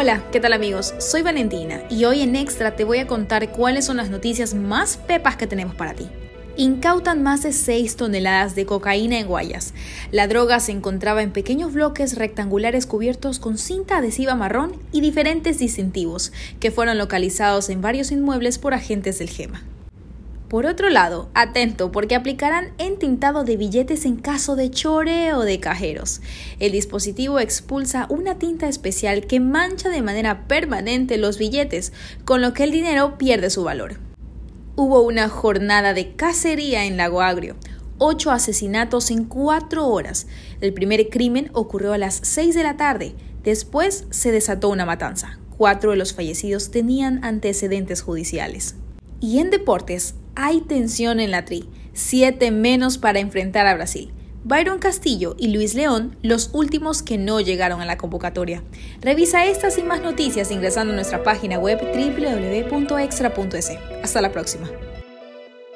Hola, ¿qué tal amigos? Soy Valentina y hoy en Extra te voy a contar cuáles son las noticias más pepas que tenemos para ti. Incautan más de 6 toneladas de cocaína en Guayas. La droga se encontraba en pequeños bloques rectangulares cubiertos con cinta adhesiva marrón y diferentes distintivos, que fueron localizados en varios inmuebles por agentes del GEMA. Por otro lado, atento porque aplicarán entintado de billetes en caso de choreo de cajeros. El dispositivo expulsa una tinta especial que mancha de manera permanente los billetes, con lo que el dinero pierde su valor. Hubo una jornada de cacería en Lago Agrio, ocho asesinatos en cuatro horas. El primer crimen ocurrió a las seis de la tarde. Después se desató una matanza. Cuatro de los fallecidos tenían antecedentes judiciales. Y en deportes, hay tensión en la tri, siete menos para enfrentar a Brasil. Byron Castillo y Luis León, los últimos que no llegaron a la convocatoria. Revisa estas y más noticias ingresando a nuestra página web www.extra.es. Hasta la próxima.